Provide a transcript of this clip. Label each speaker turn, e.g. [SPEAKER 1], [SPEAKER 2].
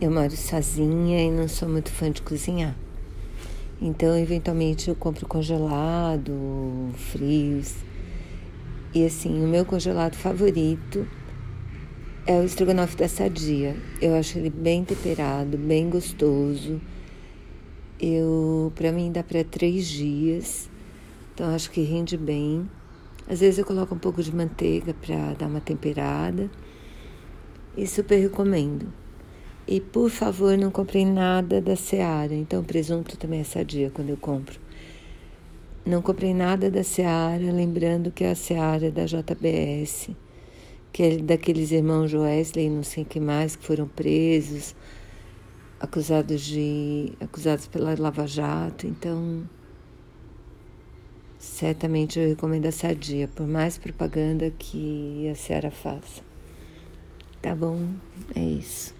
[SPEAKER 1] Eu moro sozinha e não sou muito fã de cozinhar. Então, eventualmente, eu compro congelado, frios. E assim, o meu congelado favorito é o estrogonofe da Sadia. Eu acho ele bem temperado, bem gostoso. Eu, para mim, dá para três dias. Então, acho que rende bem. Às vezes eu coloco um pouco de manteiga para dar uma temperada. E super recomendo. E por favor, não comprei nada da Seara. Então, presunto também é sadia quando eu compro. Não comprei nada da Seara, lembrando que a Seara é da JBS, que é daqueles irmãos Joesley, não sei que mais, que foram presos, acusados de acusados pela Lava Jato. Então, certamente eu recomendo a Sadia, por mais propaganda que a Seara faça. Tá bom? É isso.